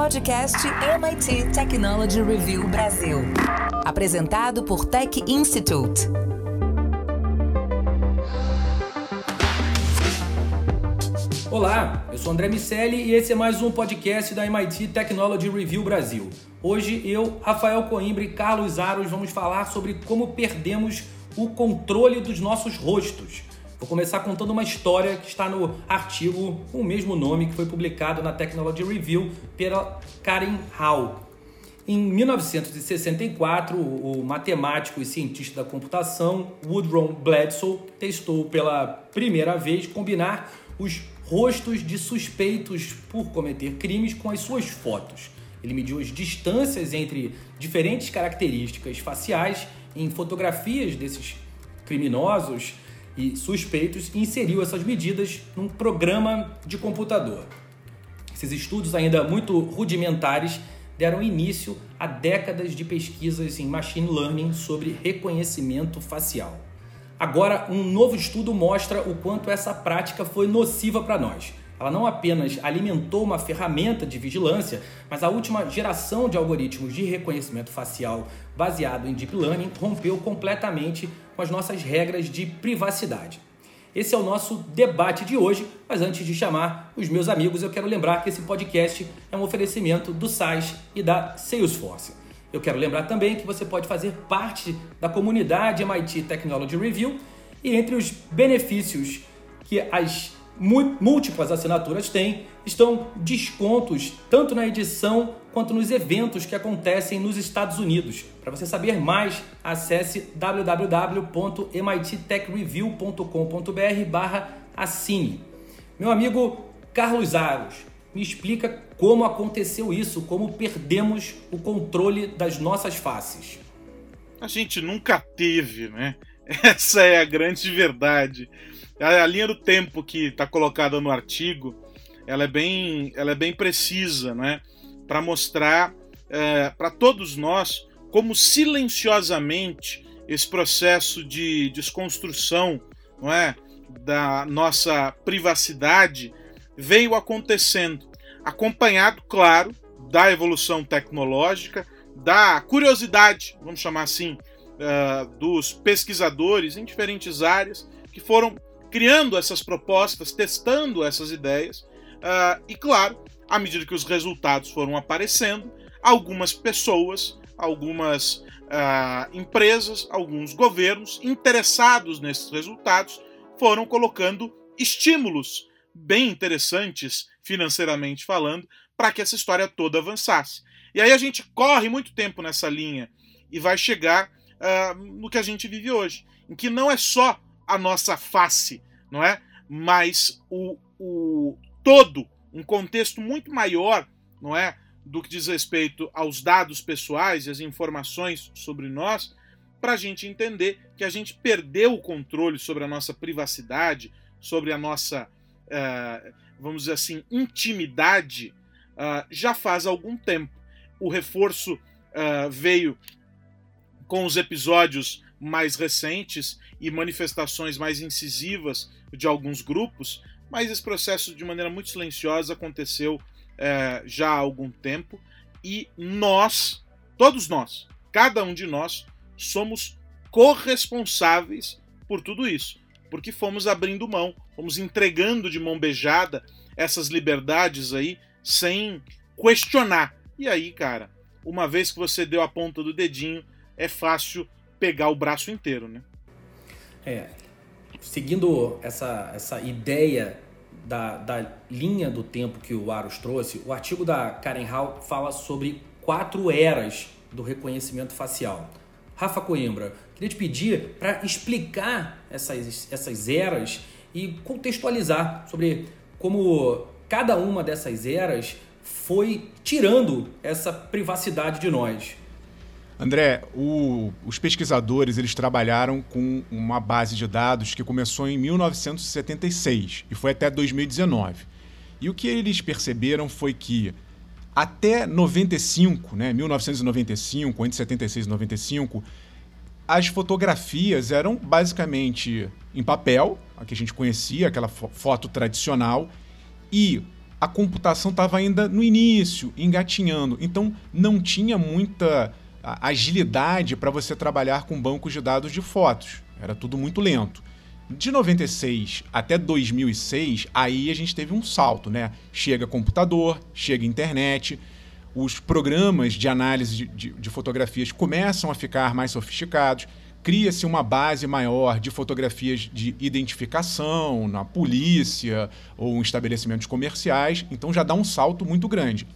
podcast MIT Technology Review Brasil. Apresentado por Tech Institute. Olá, eu sou André Miceli e esse é mais um podcast da MIT Technology Review Brasil. Hoje eu, Rafael Coimbra e Carlos Aros vamos falar sobre como perdemos o controle dos nossos rostos. Vou começar contando uma história que está no artigo com o mesmo nome que foi publicado na Technology Review pela Karen Hall. Em 1964, o matemático e cientista da computação Woodrow Bledsoe testou pela primeira vez combinar os rostos de suspeitos por cometer crimes com as suas fotos. Ele mediu as distâncias entre diferentes características faciais em fotografias desses criminosos e suspeitos e inseriu essas medidas num programa de computador. Esses estudos, ainda muito rudimentares, deram início a décadas de pesquisas em machine learning sobre reconhecimento facial. Agora, um novo estudo mostra o quanto essa prática foi nociva para nós. Ela não apenas alimentou uma ferramenta de vigilância, mas a última geração de algoritmos de reconhecimento facial baseado em deep learning rompeu completamente com as nossas regras de privacidade. Esse é o nosso debate de hoje, mas antes de chamar os meus amigos, eu quero lembrar que esse podcast é um oferecimento do SAIS e da Salesforce. Eu quero lembrar também que você pode fazer parte da comunidade MIT Technology Review e entre os benefícios que as múltiplas assinaturas têm, estão descontos tanto na edição quanto nos eventos que acontecem nos Estados Unidos. Para você saber mais, acesse www.mittechreview.com.br assine. Meu amigo Carlos Aros, me explica como aconteceu isso, como perdemos o controle das nossas faces. A gente nunca teve, né? Essa é a grande verdade. A, linha do tempo que está colocada no artigo, ela é bem, ela é bem precisa, né? Para mostrar é, para todos nós como silenciosamente esse processo de desconstrução, não é, da nossa privacidade veio acontecendo, acompanhado, claro, da evolução tecnológica, da curiosidade, vamos chamar assim, uh, dos pesquisadores em diferentes áreas que foram criando essas propostas, testando essas ideias, uh, e claro, à medida que os resultados foram aparecendo, algumas pessoas, algumas uh, empresas, alguns governos interessados nesses resultados foram colocando estímulos bem interessantes, financeiramente falando, para que essa história toda avançasse. E aí a gente corre muito tempo nessa linha e vai chegar uh, no que a gente vive hoje, em que não é só a nossa face, não é? Mas o, o todo, um contexto muito maior, não é? Do que diz respeito aos dados pessoais e as informações sobre nós, para a gente entender que a gente perdeu o controle sobre a nossa privacidade, sobre a nossa, uh, vamos dizer assim, intimidade, uh, já faz algum tempo. O reforço uh, veio com os episódios mais recentes e manifestações mais incisivas de alguns grupos, mas esse processo, de maneira muito silenciosa, aconteceu é, já há algum tempo e nós, todos nós, cada um de nós, somos corresponsáveis por tudo isso, porque fomos abrindo mão, fomos entregando de mão beijada essas liberdades aí sem questionar. E aí, cara, uma vez que você deu a ponta do dedinho, é fácil pegar o braço inteiro, né? É. Seguindo essa, essa ideia da, da linha do tempo que o Aros trouxe, o artigo da Karen Hall fala sobre quatro eras do reconhecimento facial. Rafa Coimbra, queria te pedir para explicar essas, essas eras e contextualizar sobre como cada uma dessas eras foi tirando essa privacidade de nós. André, o, os pesquisadores eles trabalharam com uma base de dados que começou em 1976 e foi até 2019. E o que eles perceberam foi que até 95, né, 1995, entre 76 e 95, as fotografias eram basicamente em papel, a que a gente conhecia, aquela foto tradicional, e a computação estava ainda no início, engatinhando. Então não tinha muita agilidade para você trabalhar com bancos de dados de fotos. Era tudo muito lento. De 96 até 2006, aí a gente teve um salto, né? Chega computador, chega internet, os programas de análise de, de, de fotografias começam a ficar mais sofisticados, cria-se uma base maior de fotografias de identificação na polícia ou em estabelecimentos comerciais, então já dá um salto muito grande.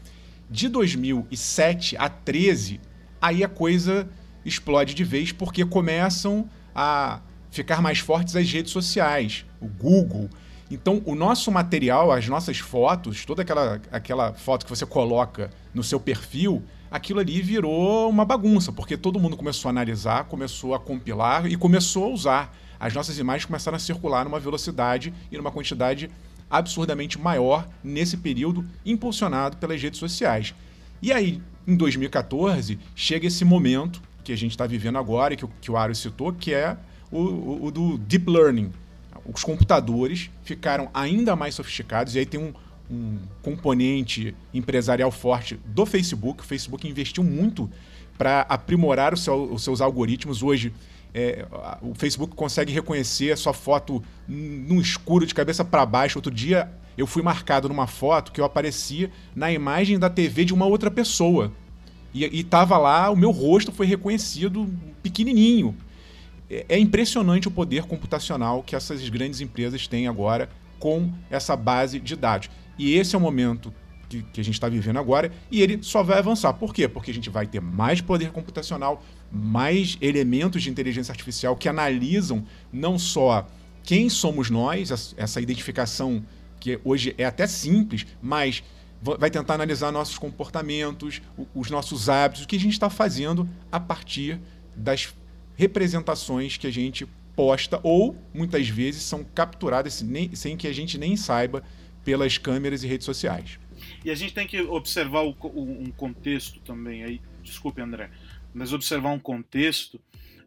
De 2007 a 13, aí a coisa explode de vez porque começam a ficar mais fortes as redes sociais, o Google. Então, o nosso material, as nossas fotos, toda aquela, aquela foto que você coloca no seu perfil, aquilo ali virou uma bagunça, porque todo mundo começou a analisar, começou a compilar e começou a usar. As nossas imagens começaram a circular numa velocidade e numa quantidade absurdamente maior nesse período, impulsionado pelas redes sociais. E aí, em 2014, chega esse momento que a gente está vivendo agora, que, que o Ario citou, que é o, o, o do deep learning. Os computadores ficaram ainda mais sofisticados, e aí tem um, um componente empresarial forte do Facebook. O Facebook investiu muito para aprimorar seu, os seus algoritmos. Hoje, é, o Facebook consegue reconhecer a sua foto no escuro, de cabeça para baixo. Outro dia, eu fui marcado numa foto que eu aparecia na imagem da TV de uma outra pessoa. E, estava lá, o meu rosto foi reconhecido pequenininho. É, é impressionante o poder computacional que essas grandes empresas têm agora com essa base de dados. E esse é o momento que, a gente está vivendo agora e ele só vai avançar. Por quê? Porque a gente vai ter mais poder computacional, mais elementos de inteligência artificial que analisam não só quem somos nós, essa identificação que hoje é até simples, mas vai tentar analisar nossos comportamentos, os nossos hábitos, o que a gente está fazendo a partir das representações que a gente posta ou muitas vezes são capturadas sem que a gente nem saiba pelas câmeras e redes sociais. E a gente tem que observar o, um contexto também aí, desculpe André, mas observar um contexto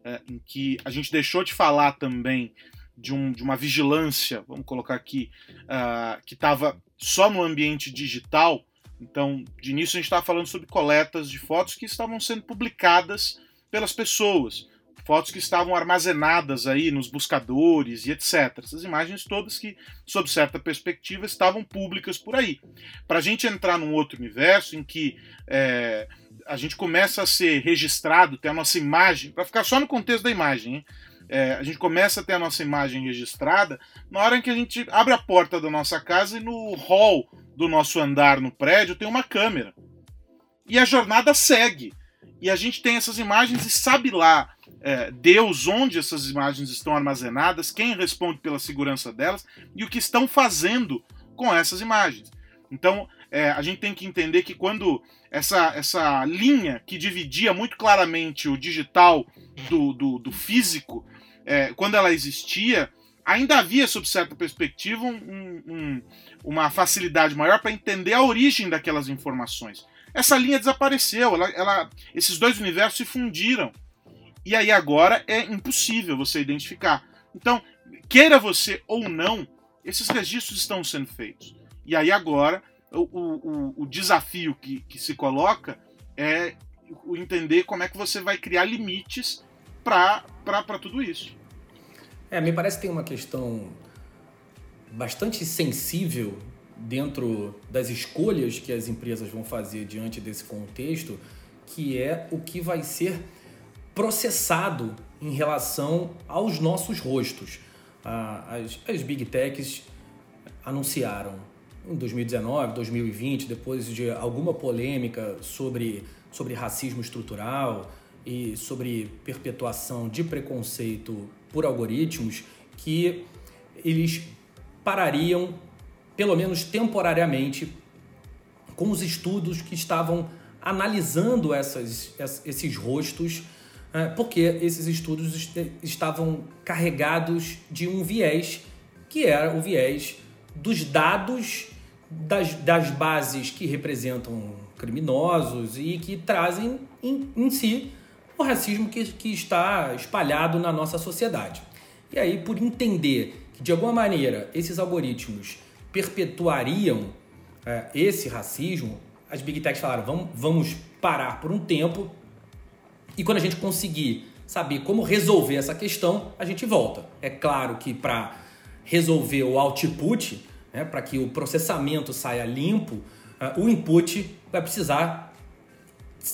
é, em que a gente deixou de falar também de, um, de uma vigilância, vamos colocar aqui, uh, que estava só no ambiente digital. Então, de início a gente estava falando sobre coletas de fotos que estavam sendo publicadas pelas pessoas fotos que estavam armazenadas aí nos buscadores e etc. Essas imagens todas que, sob certa perspectiva, estavam públicas por aí. Para a gente entrar num outro universo em que é, a gente começa a ser registrado, ter a nossa imagem, para ficar só no contexto da imagem, hein? É, a gente começa a ter a nossa imagem registrada na hora em que a gente abre a porta da nossa casa e no hall do nosso andar no prédio tem uma câmera. E a jornada segue. E a gente tem essas imagens e sabe lá é, Deus onde essas imagens estão armazenadas, quem responde pela segurança delas e o que estão fazendo com essas imagens. Então, é, a gente tem que entender que quando essa, essa linha que dividia muito claramente o digital do, do, do físico, é, quando ela existia, ainda havia, sob certa perspectiva, um, um, uma facilidade maior para entender a origem daquelas informações. Essa linha desapareceu, ela, ela, esses dois universos se fundiram. E aí agora é impossível você identificar. Então, queira você ou não, esses registros estão sendo feitos. E aí agora o, o, o desafio que, que se coloca é entender como é que você vai criar limites para tudo isso. É, me parece que tem uma questão bastante sensível dentro das escolhas que as empresas vão fazer diante desse contexto, que é o que vai ser processado em relação aos nossos rostos. As, big techs anunciaram em 2019, 2020, depois de alguma polêmica sobre, sobre racismo estrutural e sobre perpetuação de preconceito por algoritmos, que eles parariam, pelo menos temporariamente, com os estudos que estavam analisando essas, esses rostos é, porque esses estudos estavam carregados de um viés, que era o viés dos dados das, das bases que representam criminosos e que trazem em, em si o racismo que, que está espalhado na nossa sociedade. E aí, por entender que de alguma maneira esses algoritmos perpetuariam é, esse racismo, as big techs falaram, vamos, vamos parar por um tempo e quando a gente conseguir saber como resolver essa questão, a gente volta. É claro que para resolver o output, né, para que o processamento saia limpo, uh, o input vai precisar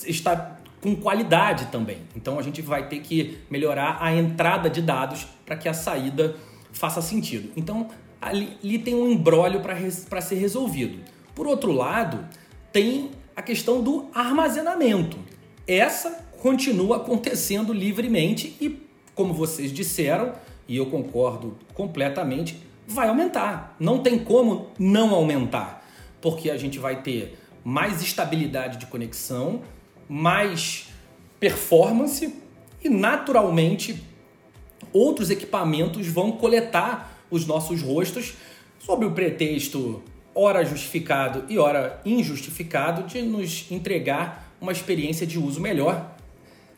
estar com qualidade também. Então a gente vai ter que melhorar a entrada de dados para que a saída faça sentido. Então ali, ali tem um embrólio para ser resolvido. Por outro lado, tem a questão do armazenamento. Essa continua acontecendo livremente e, como vocês disseram, e eu concordo completamente, vai aumentar. Não tem como não aumentar, porque a gente vai ter mais estabilidade de conexão, mais performance e, naturalmente, outros equipamentos vão coletar os nossos rostos sob o pretexto ora justificado e ora injustificado de nos entregar uma experiência de uso melhor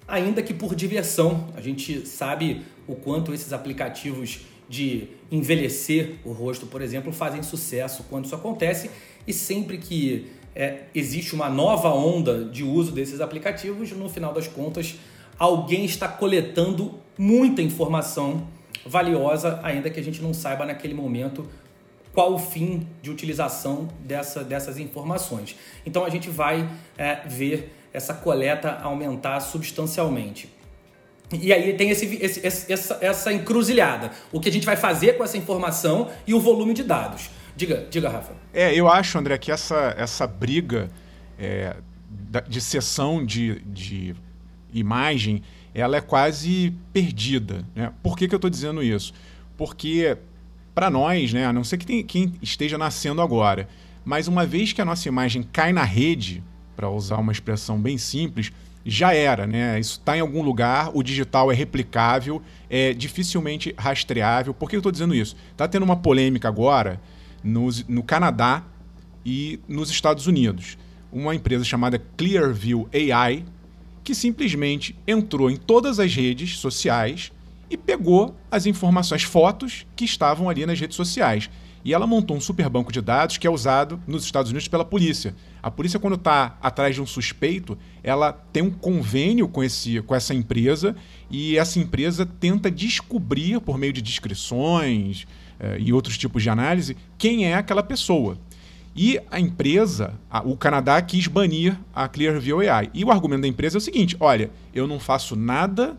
ainda que por diversão. A gente sabe o quanto esses aplicativos de envelhecer o rosto, por exemplo, fazem sucesso quando isso acontece e sempre que é, existe uma nova onda de uso desses aplicativos, no final das contas, alguém está coletando muita informação valiosa, ainda que a gente não saiba naquele momento qual o fim de utilização dessa, dessas informações. Então a gente vai é, ver essa coleta aumentar substancialmente. E aí tem esse, esse, essa, essa encruzilhada. O que a gente vai fazer com essa informação e o volume de dados. Diga, diga Rafa. É, eu acho, André, que essa, essa briga é, de sessão de, de imagem ela é quase perdida. Né? Por que, que eu estou dizendo isso? Porque, para nós, né, a não ser que tem, quem esteja nascendo agora, mas uma vez que a nossa imagem cai na rede, para usar uma expressão bem simples, já era, né? Isso está em algum lugar, o digital é replicável, é dificilmente rastreável. Por que eu estou dizendo isso? Está tendo uma polêmica agora no, no Canadá e nos Estados Unidos. Uma empresa chamada Clearview AI, que simplesmente entrou em todas as redes sociais e pegou as informações, fotos que estavam ali nas redes sociais. E ela montou um super banco de dados que é usado nos Estados Unidos pela polícia. A polícia, quando está atrás de um suspeito, ela tem um convênio com, esse, com essa empresa e essa empresa tenta descobrir, por meio de descrições eh, e outros tipos de análise, quem é aquela pessoa. E a empresa, a, o Canadá, quis banir a Clearview AI. E o argumento da empresa é o seguinte: olha, eu não faço nada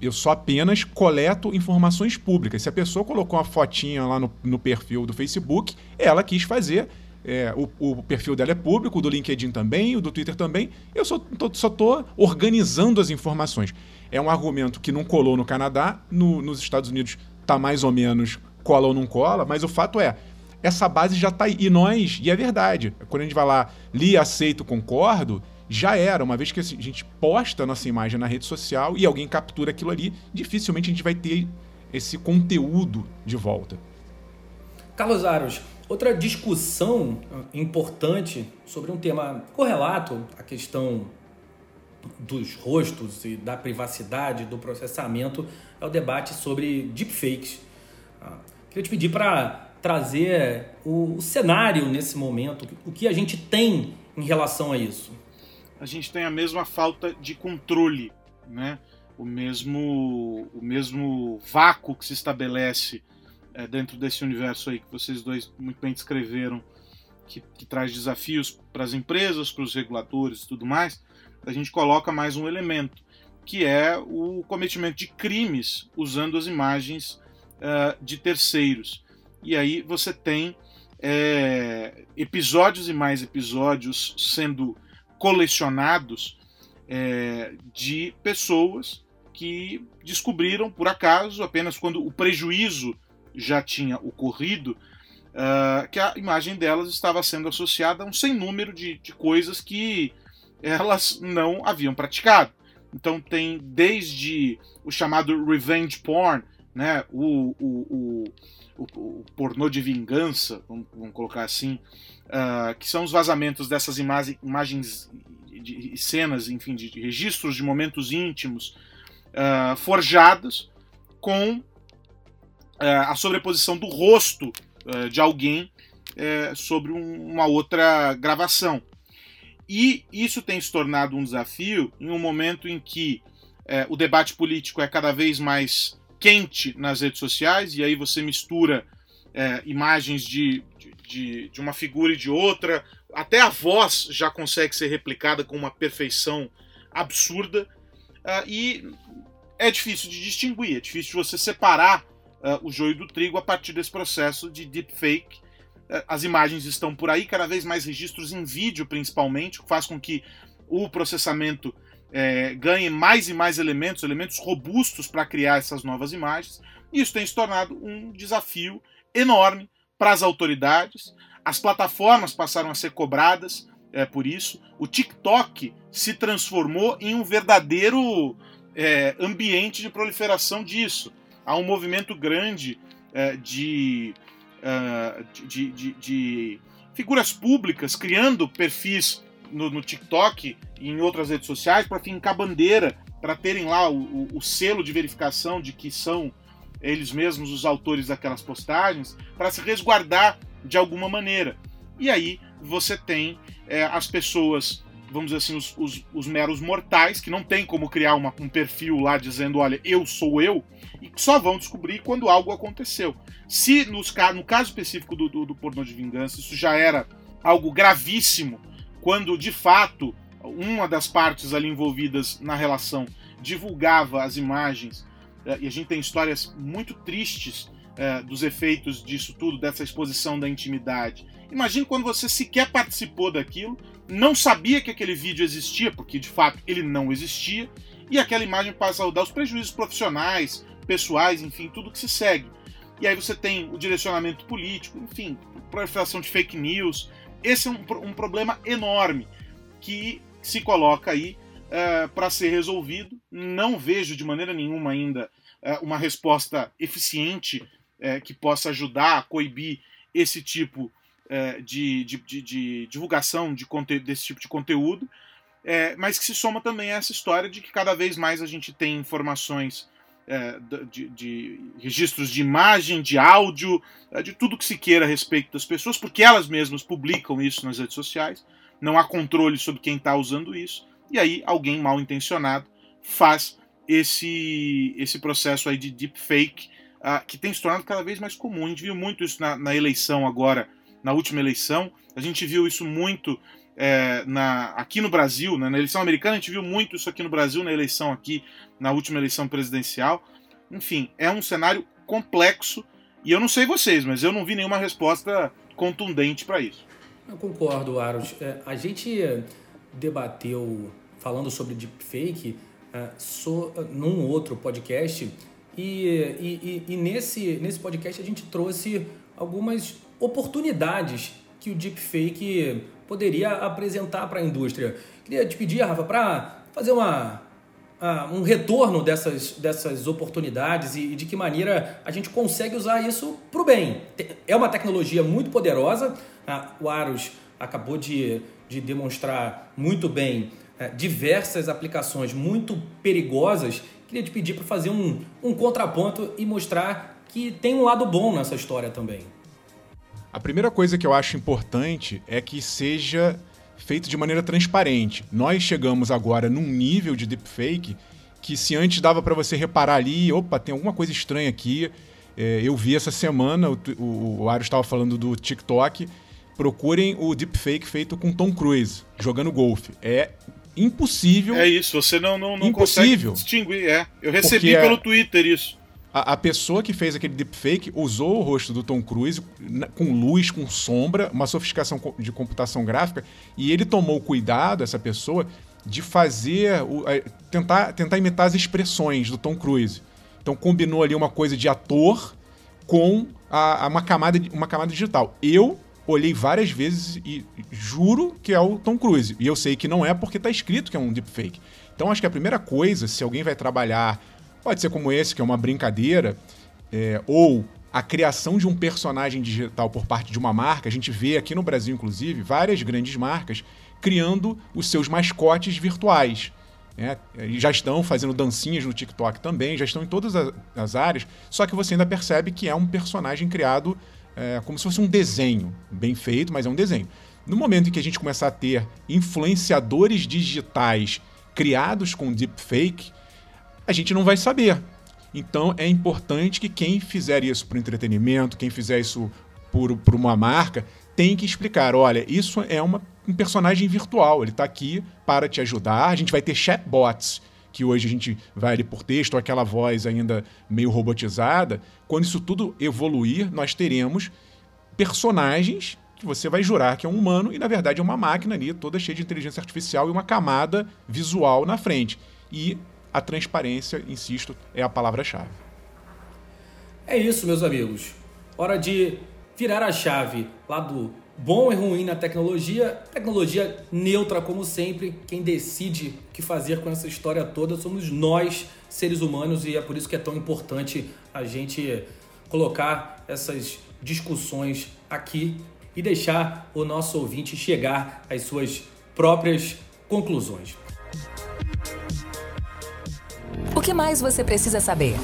eu só apenas coleto informações públicas. Se a pessoa colocou uma fotinha lá no, no perfil do Facebook, ela quis fazer. É, o, o, perfil dela é público, o do LinkedIn também, o do Twitter também. Eu só estou organizando as informações. É um argumento que não colou no Canadá, no, nos Estados Unidos está mais ou menos cola ou não cola, mas o fato é, essa base já está aí. E nós, e é verdade, quando a gente vai lá, li, aceito, concordo, já era. Uma vez que a gente posta a nossa imagem na rede social e alguém captura aquilo ali, dificilmente a gente vai ter esse conteúdo de volta. Carlos Aros, outra discussão importante sobre um tema correlato à questão dos rostos e da privacidade, do processamento, é o debate sobre deepfakes. Ah, queria te pedir para trazer o cenário nesse momento, o que a gente tem em relação a isso a gente tem a mesma falta de controle, né? o, mesmo, o mesmo vácuo que se estabelece é, dentro desse universo aí que vocês dois muito bem descreveram, que, que traz desafios para as empresas, para os reguladores e tudo mais, a gente coloca mais um elemento, que é o cometimento de crimes usando as imagens uh, de terceiros. E aí você tem é, episódios e mais episódios sendo colecionados é, de pessoas que descobriram por acaso, apenas quando o prejuízo já tinha ocorrido, uh, que a imagem delas estava sendo associada a um sem número de, de coisas que elas não haviam praticado. Então tem desde o chamado revenge porn, né, o, o, o, o pornô de vingança, vamos, vamos colocar assim, uh, que são os vazamentos dessas imag imagens de cenas, enfim, de, de, registros de momentos íntimos uh, forjadas com uh, a sobreposição do rosto de alguém é, sobre um, uma outra gravação. E isso tem se tornado um desafio em um momento em que é, o debate político é cada vez mais quente nas redes sociais, e aí você mistura é, imagens de, de, de, uma figura e de outra, até a voz já consegue ser replicada com uma perfeição absurda, uh, e é difícil de distinguir, é difícil de você separar uh, o joio do trigo a partir desse processo de deepfake. Uh, as imagens estão por aí, cada vez mais registros em vídeo, principalmente, o que faz com que o processamento é, ganhe mais e mais elementos, elementos robustos para criar essas novas imagens. E isso tem se tornado um desafio enorme para as autoridades. As plataformas passaram a ser cobradas é, por isso. O TikTok se transformou em um verdadeiro é, ambiente de proliferação disso. Há um movimento grande é, de, uh, de, de, de, figuras públicas criando perfis no, no TikTok e em outras redes sociais para fincar bandeira, para terem lá o, o, o selo de verificação de que são eles mesmos os autores daquelas postagens, para se resguardar de alguma maneira. E aí você tem é, as pessoas vamos dizer assim, os, os, os, meros mortais, que não tem como criar uma, um perfil lá dizendo, olha, eu sou eu, e só vão descobrir quando algo aconteceu. Se nos, no caso específico do, do, do pornô de vingança, isso já era algo gravíssimo, quando de fato uma das partes ali envolvidas na relação divulgava as imagens, eh, e a gente tem histórias muito tristes é, dos efeitos disso tudo, dessa exposição da intimidade. Imagine quando você sequer participou daquilo não sabia que aquele vídeo existia, porque de fato ele não existia, e aquela imagem passa a dar os prejuízos profissionais, pessoais, enfim, tudo que se segue. E aí você tem o direcionamento político, enfim, proliferação de fake news. Esse é um, um problema enorme que se coloca aí uh, para ser resolvido. Não vejo de maneira nenhuma ainda uh, uma resposta eficiente uh, que possa ajudar a coibir esse tipo é, de, de, de, de, divulgação de desse tipo de conteúdo, é, mas que se soma também a essa história de que cada vez mais a gente tem informações é, de, de, registros de imagem, de áudio, é, de tudo que se queira a respeito das pessoas, porque elas mesmas publicam isso nas redes sociais, não há controle sobre quem está usando isso, e aí alguém mal intencionado faz esse, esse processo aí de deepfake, uh, que tem se tornado cada vez mais comum. A gente viu muito isso na, na eleição agora na última eleição. A gente viu isso muito é, na, aqui no Brasil, né? na eleição americana, a gente viu muito isso aqui no Brasil, na eleição aqui, na última eleição presidencial. Enfim, é um cenário complexo e eu não sei vocês, mas eu não vi nenhuma resposta contundente para isso. Eu concordo, Aros. É, a gente debateu, falando sobre deepfake, é, so, num outro podcast, e, e, e, nesse, nesse podcast a gente trouxe algumas oportunidades que o deepfake poderia apresentar para a indústria. Queria te pedir, Rafa, para fazer uma, um retorno dessas, dessas oportunidades e, de que maneira a gente consegue usar isso para o bem. É uma tecnologia muito poderosa, o Aros acabou de, de demonstrar muito bem uh, diversas aplicações muito perigosas. Queria te pedir para fazer um, um contraponto e mostrar que tem um lado bom nessa história também. A primeira coisa que eu acho importante é que seja feito de maneira transparente. Nós chegamos agora num nível de deepfake que se antes dava para você reparar ali, opa, tem alguma coisa estranha aqui. É, eu vi essa semana, o, o, o Ario estava falando do TikTok. Procurem o deepfake feito com Tom Cruise, jogando golfe. É impossível. É isso, você não, não, não impossível, consegue distinguir. É. Eu recebi pelo é... Twitter isso a, a, pessoa que fez aquele deepfake usou o rosto do Tom Cruise com luz, com sombra, uma sofisticação de computação gráfica, e ele tomou cuidado, essa pessoa, de fazer. O, tentar, tentar imitar as expressões do Tom Cruise. Então combinou ali uma coisa de ator com a, a uma, camada, uma camada digital. Eu olhei várias vezes e juro que é o Tom Cruise. E eu sei que não é porque está escrito que é um deepfake. Então acho que a primeira coisa, se alguém vai trabalhar Pode ser como esse, que é uma brincadeira, é, ou a criação de um personagem digital por parte de uma marca. A gente vê aqui no Brasil, inclusive, várias grandes marcas criando os seus mascotes virtuais. Né? Já estão fazendo dancinhas no TikTok também, já estão em todas as áreas, só que você ainda percebe que é um personagem criado é, como se fosse um desenho, bem feito, mas é um desenho. No momento em que a gente começar a ter influenciadores digitais criados com deepfake, a gente não vai saber. Então é importante que quem fizer isso para entretenimento, quem fizer isso por, por uma marca, tem que explicar: olha, isso é uma, um personagem virtual, ele está aqui para te ajudar. A gente vai ter chatbots, que hoje a gente vai ali por texto, aquela voz ainda meio robotizada. Quando isso tudo evoluir, nós teremos personagens que você vai jurar que é um humano e na verdade é uma máquina ali, toda cheia de inteligência artificial e uma camada visual na frente. E a transparência, insisto, é a palavra-chave. É isso, meus amigos. Hora de virar a chave lá do bom e ruim na tecnologia, tecnologia neutra como sempre. Quem decide o que fazer com essa história toda somos nós, seres humanos, e é por isso que é tão importante a gente colocar essas discussões aqui e deixar o nosso ouvinte chegar às suas próprias conclusões. Que mais você precisa saber?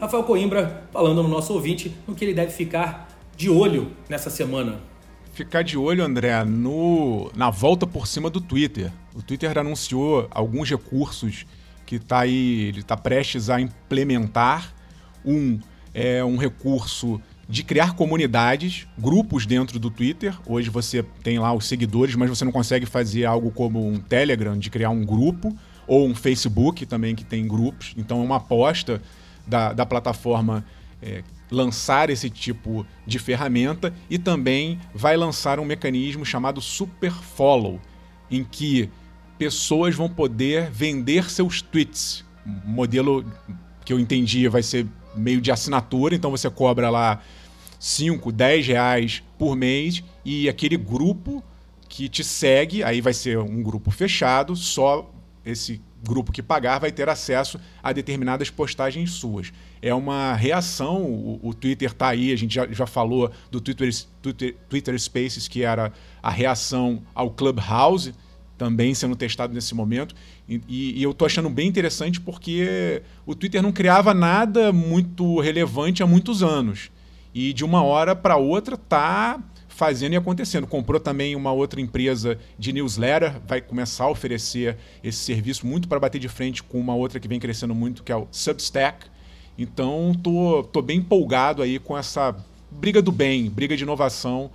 Rafael Coimbra falando no nosso ouvinte no que ele deve ficar de olho nessa semana. Ficar de olho, André, no, na volta por cima do Twitter. O Twitter anunciou alguns recursos que está aí, ele está prestes a implementar. Um é um recurso de criar comunidades, grupos dentro do Twitter. Hoje você tem lá os seguidores, mas você não consegue fazer algo como um Telegram, de criar um grupo, ou um Facebook também, que tem grupos. Então é uma aposta da, da plataforma é, lançar esse tipo de ferramenta e também vai lançar um mecanismo chamado Super Follow, em que pessoas vão poder vender seus tweets. Um modelo que eu entendi vai ser meio de assinatura, então você cobra lá 5, 10 reais por mês e aquele grupo que te segue, aí vai ser um grupo fechado, só esse grupo que pagar vai ter acesso a determinadas postagens suas. É uma reação, o, o Twitter está aí, a gente já, já falou do Twitter, Twitter, Twitter Spaces, que era a reação ao Clubhouse, também sendo testado nesse momento. E, e, eu estou achando bem interessante porque o Twitter não criava nada muito relevante há muitos anos. E de uma hora para outra está fazendo e acontecendo. Comprou também uma outra empresa de newsletter, vai começar a oferecer esse serviço muito para bater de frente com uma outra que vem crescendo muito, que é o Substack. Então, tô, tô bem empolgado aí com essa briga do bem, briga de inovação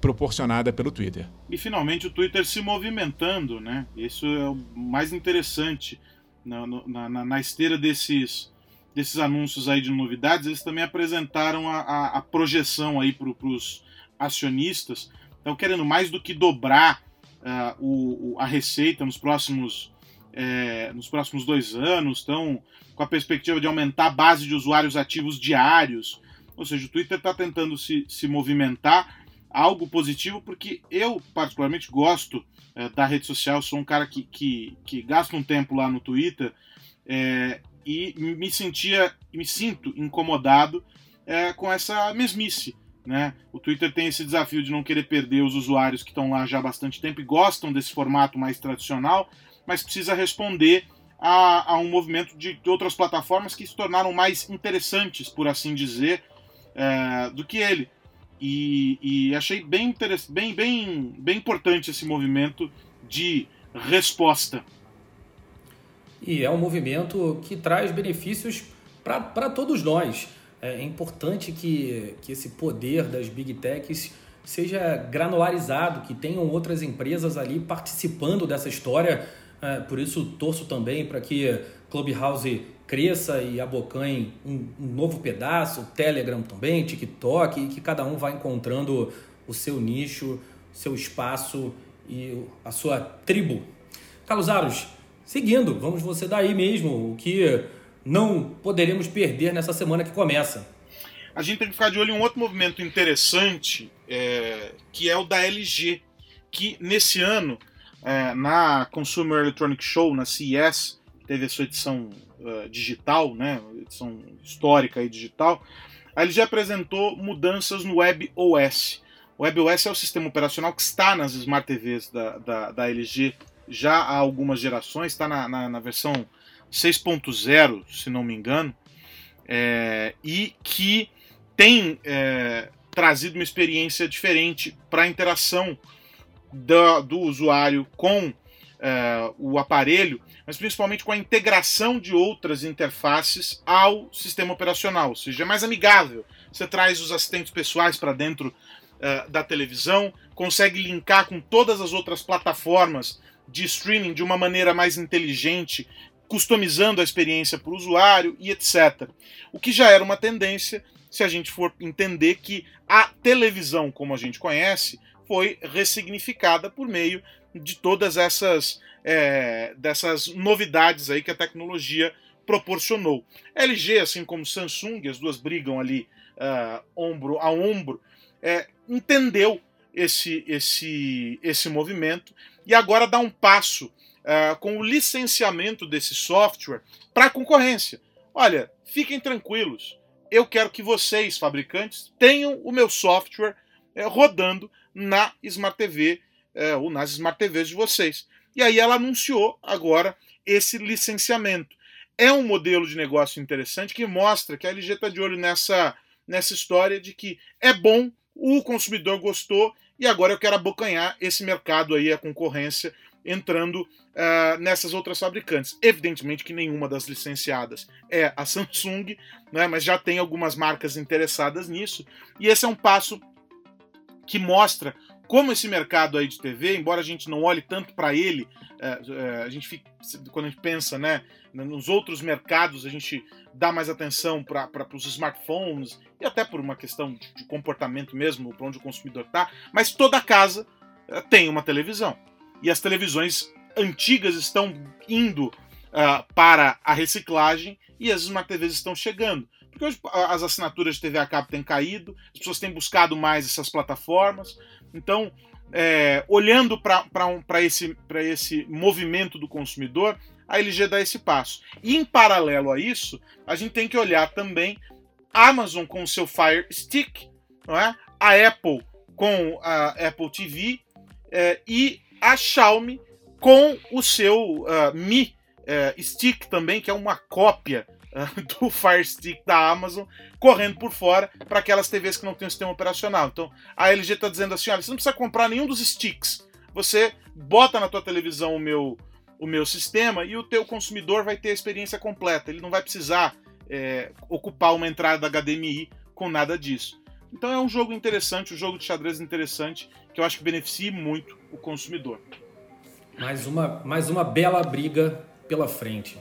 proporcionada pelo Twitter. E finalmente o Twitter se movimentando, né? Isso é o mais interessante na, na, na esteira desses desses anúncios aí de novidades, eles também apresentaram a, a, a projeção aí para os acionistas. Estão querendo mais do que dobrar uh, o, a receita nos próximos, é, nos próximos dois anos, estão com a perspectiva de aumentar a base de usuários ativos diários. Ou seja, o Twitter está tentando se, se movimentar, algo positivo, porque eu, particularmente, gosto é, da rede social, sou um cara que, que, que gasta um tempo lá no Twitter é, e me sentia, me sinto incomodado é, com essa mesmice né? O Twitter tem esse desafio de não querer perder os usuários que estão lá já há bastante tempo e gostam desse formato mais tradicional, mas precisa responder a, a um movimento de, outras plataformas que se tornaram mais interessantes, por assim dizer, é, do que ele. E, e achei bem, bem, bem, bem importante esse movimento de resposta. E é um movimento que traz benefícios para todos nós. É importante que, que esse poder das big techs seja granularizado, que tenham outras empresas ali participando dessa história. É, por isso, torço também para que Clubhouse cresça e abocanhe um, um, novo pedaço, Telegram também, TikTok, e que cada um vá encontrando o seu nicho, seu espaço e a sua tribo. Carlos Aros, seguindo, vamos você daí mesmo, o que não poderemos perder nessa semana que começa. A gente tem que ficar de olho em um outro movimento interessante, é, que é o da LG, que nesse ano, é, na Consumer Electronic Show, na CES, teve a sua edição uh, digital, né, edição histórica e digital, a LG apresentou mudanças no WebOS. O WebOS é o sistema operacional que está nas Smart TVs da, da, da LG já há algumas gerações, está na, na, na versão 6.0, se não me engano. é, e que tem é, trazido uma experiência diferente para a interação do, do, usuário com é, o aparelho, mas principalmente com a integração de outras interfaces ao sistema operacional, ou seja, é mais amigável. Você traz os assistentes pessoais para dentro uh, da televisão, consegue linkar com todas as outras plataformas de streaming de uma maneira mais inteligente, customizando a experiência para o usuário e etc. O que já era uma tendência se a gente for entender que a televisão, como a gente conhece, foi ressignificada por meio de todas essas é, dessas novidades aí que a tecnologia proporcionou. LG, assim como Samsung, as duas brigam ali uh, ombro a ombro, é, entendeu esse, esse, esse movimento e agora dá um passo uh, com o licenciamento desse software para a concorrência. Olha, fiquem tranquilos, eu quero que vocês, fabricantes, tenham o meu software é, rodando na Smart TV é, ou nas Smart TVs de vocês. E aí ela anunciou agora esse licenciamento. É um modelo de negócio interessante que mostra que a LG está de olho nessa, nessa história de que é bom, o consumidor gostou e agora eu quero abocanhar esse mercado aí, a concorrência, entrando uh, nessas outras fabricantes. Evidentemente que nenhuma das licenciadas é a Samsung, né, mas já tem algumas marcas interessadas nisso, e esse é um passo que mostra como esse mercado aí de TV, embora a gente não olhe tanto para ele, é, é, a gente fica, quando a gente pensa né, nos outros mercados, a gente dá mais atenção para os smartphones e até por uma questão de, de comportamento mesmo, para onde o consumidor está, mas toda casa é, tem uma televisão. E as televisões antigas estão indo uh, para a reciclagem e as Smart TVs estão chegando. Porque hoje as assinaturas de TV a cabo têm caído, as pessoas têm buscado mais essas plataformas. Então, é, olhando para esse, esse movimento do consumidor, a LG dá esse passo. E em paralelo a isso, a gente tem que olhar também Amazon com o seu Fire Stick, não é? a Apple com a Apple TV é, e a Xiaomi com o seu uh, Mi uh, Stick também, que é uma cópia do Fire Stick da Amazon, correndo por fora para aquelas TVs que não têm sistema operacional. Então a LG está dizendo assim: olha, você não precisa comprar nenhum dos sticks. Você bota na tua televisão o meu, o meu sistema e o teu consumidor vai ter a experiência completa. Ele não vai precisar é, ocupar uma entrada HDMI com nada disso. Então é um jogo interessante, um jogo de xadrez interessante que eu acho que beneficia muito o consumidor. Mais uma, mais uma bela briga pela frente.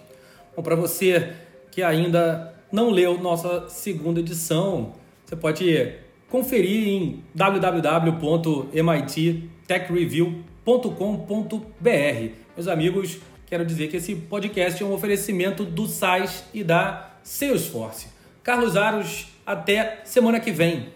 Bom, para você que ainda não leu nossa segunda edição, você pode conferir em www.mittechreview.com.br. Meus amigos, quero dizer que esse podcast é um oferecimento do SAIS e da Salesforce. Carlos Aros, até semana que vem.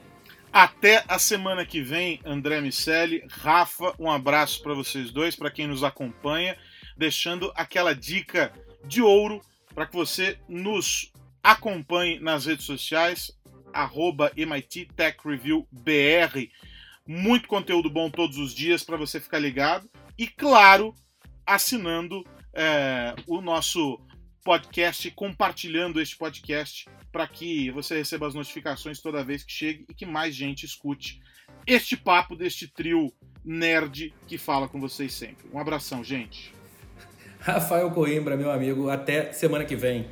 Até a semana que vem, André Miceli, Rafa, um abraço para vocês dois, para quem nos acompanha, deixando aquela dica de ouro para que você nos acompanhe nas redes sociais, arroba MIT Tech Review BR. Muito conteúdo bom todos os dias para você ficar ligado. E claro, assinando é, o nosso podcast, compartilhando este podcast para que você receba as notificações toda vez que chegue e que mais gente escute este papo deste trio nerd que fala com vocês sempre. Um abração, gente. Rafael Coimbra, meu amigo, até semana que vem.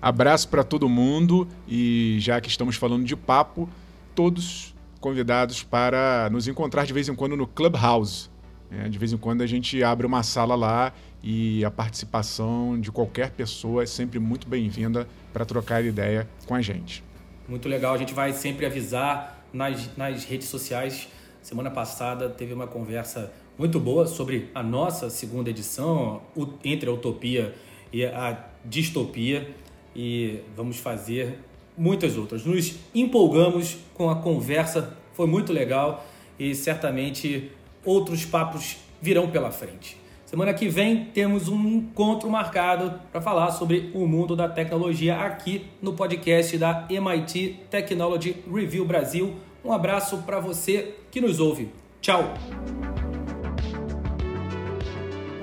Abraço para todo mundo e já que estamos falando de papo, todos convidados para nos encontrar de vez em quando no Clubhouse. É, de vez em quando a gente abre uma sala lá e a participação de qualquer pessoa é sempre muito bem-vinda para trocar ideia com a gente. Muito legal, a gente vai sempre avisar nas, nas redes sociais. Semana passada teve uma conversa muito boa sobre a nossa segunda edição, entre a utopia e a distopia, e vamos fazer muitas outras. Nos empolgamos com a conversa, foi muito legal e certamente outros papos virão pela frente. Semana que vem temos um encontro marcado para falar sobre o mundo da tecnologia aqui no podcast da MIT Technology Review Brasil. Um abraço para você que nos ouve. Tchau!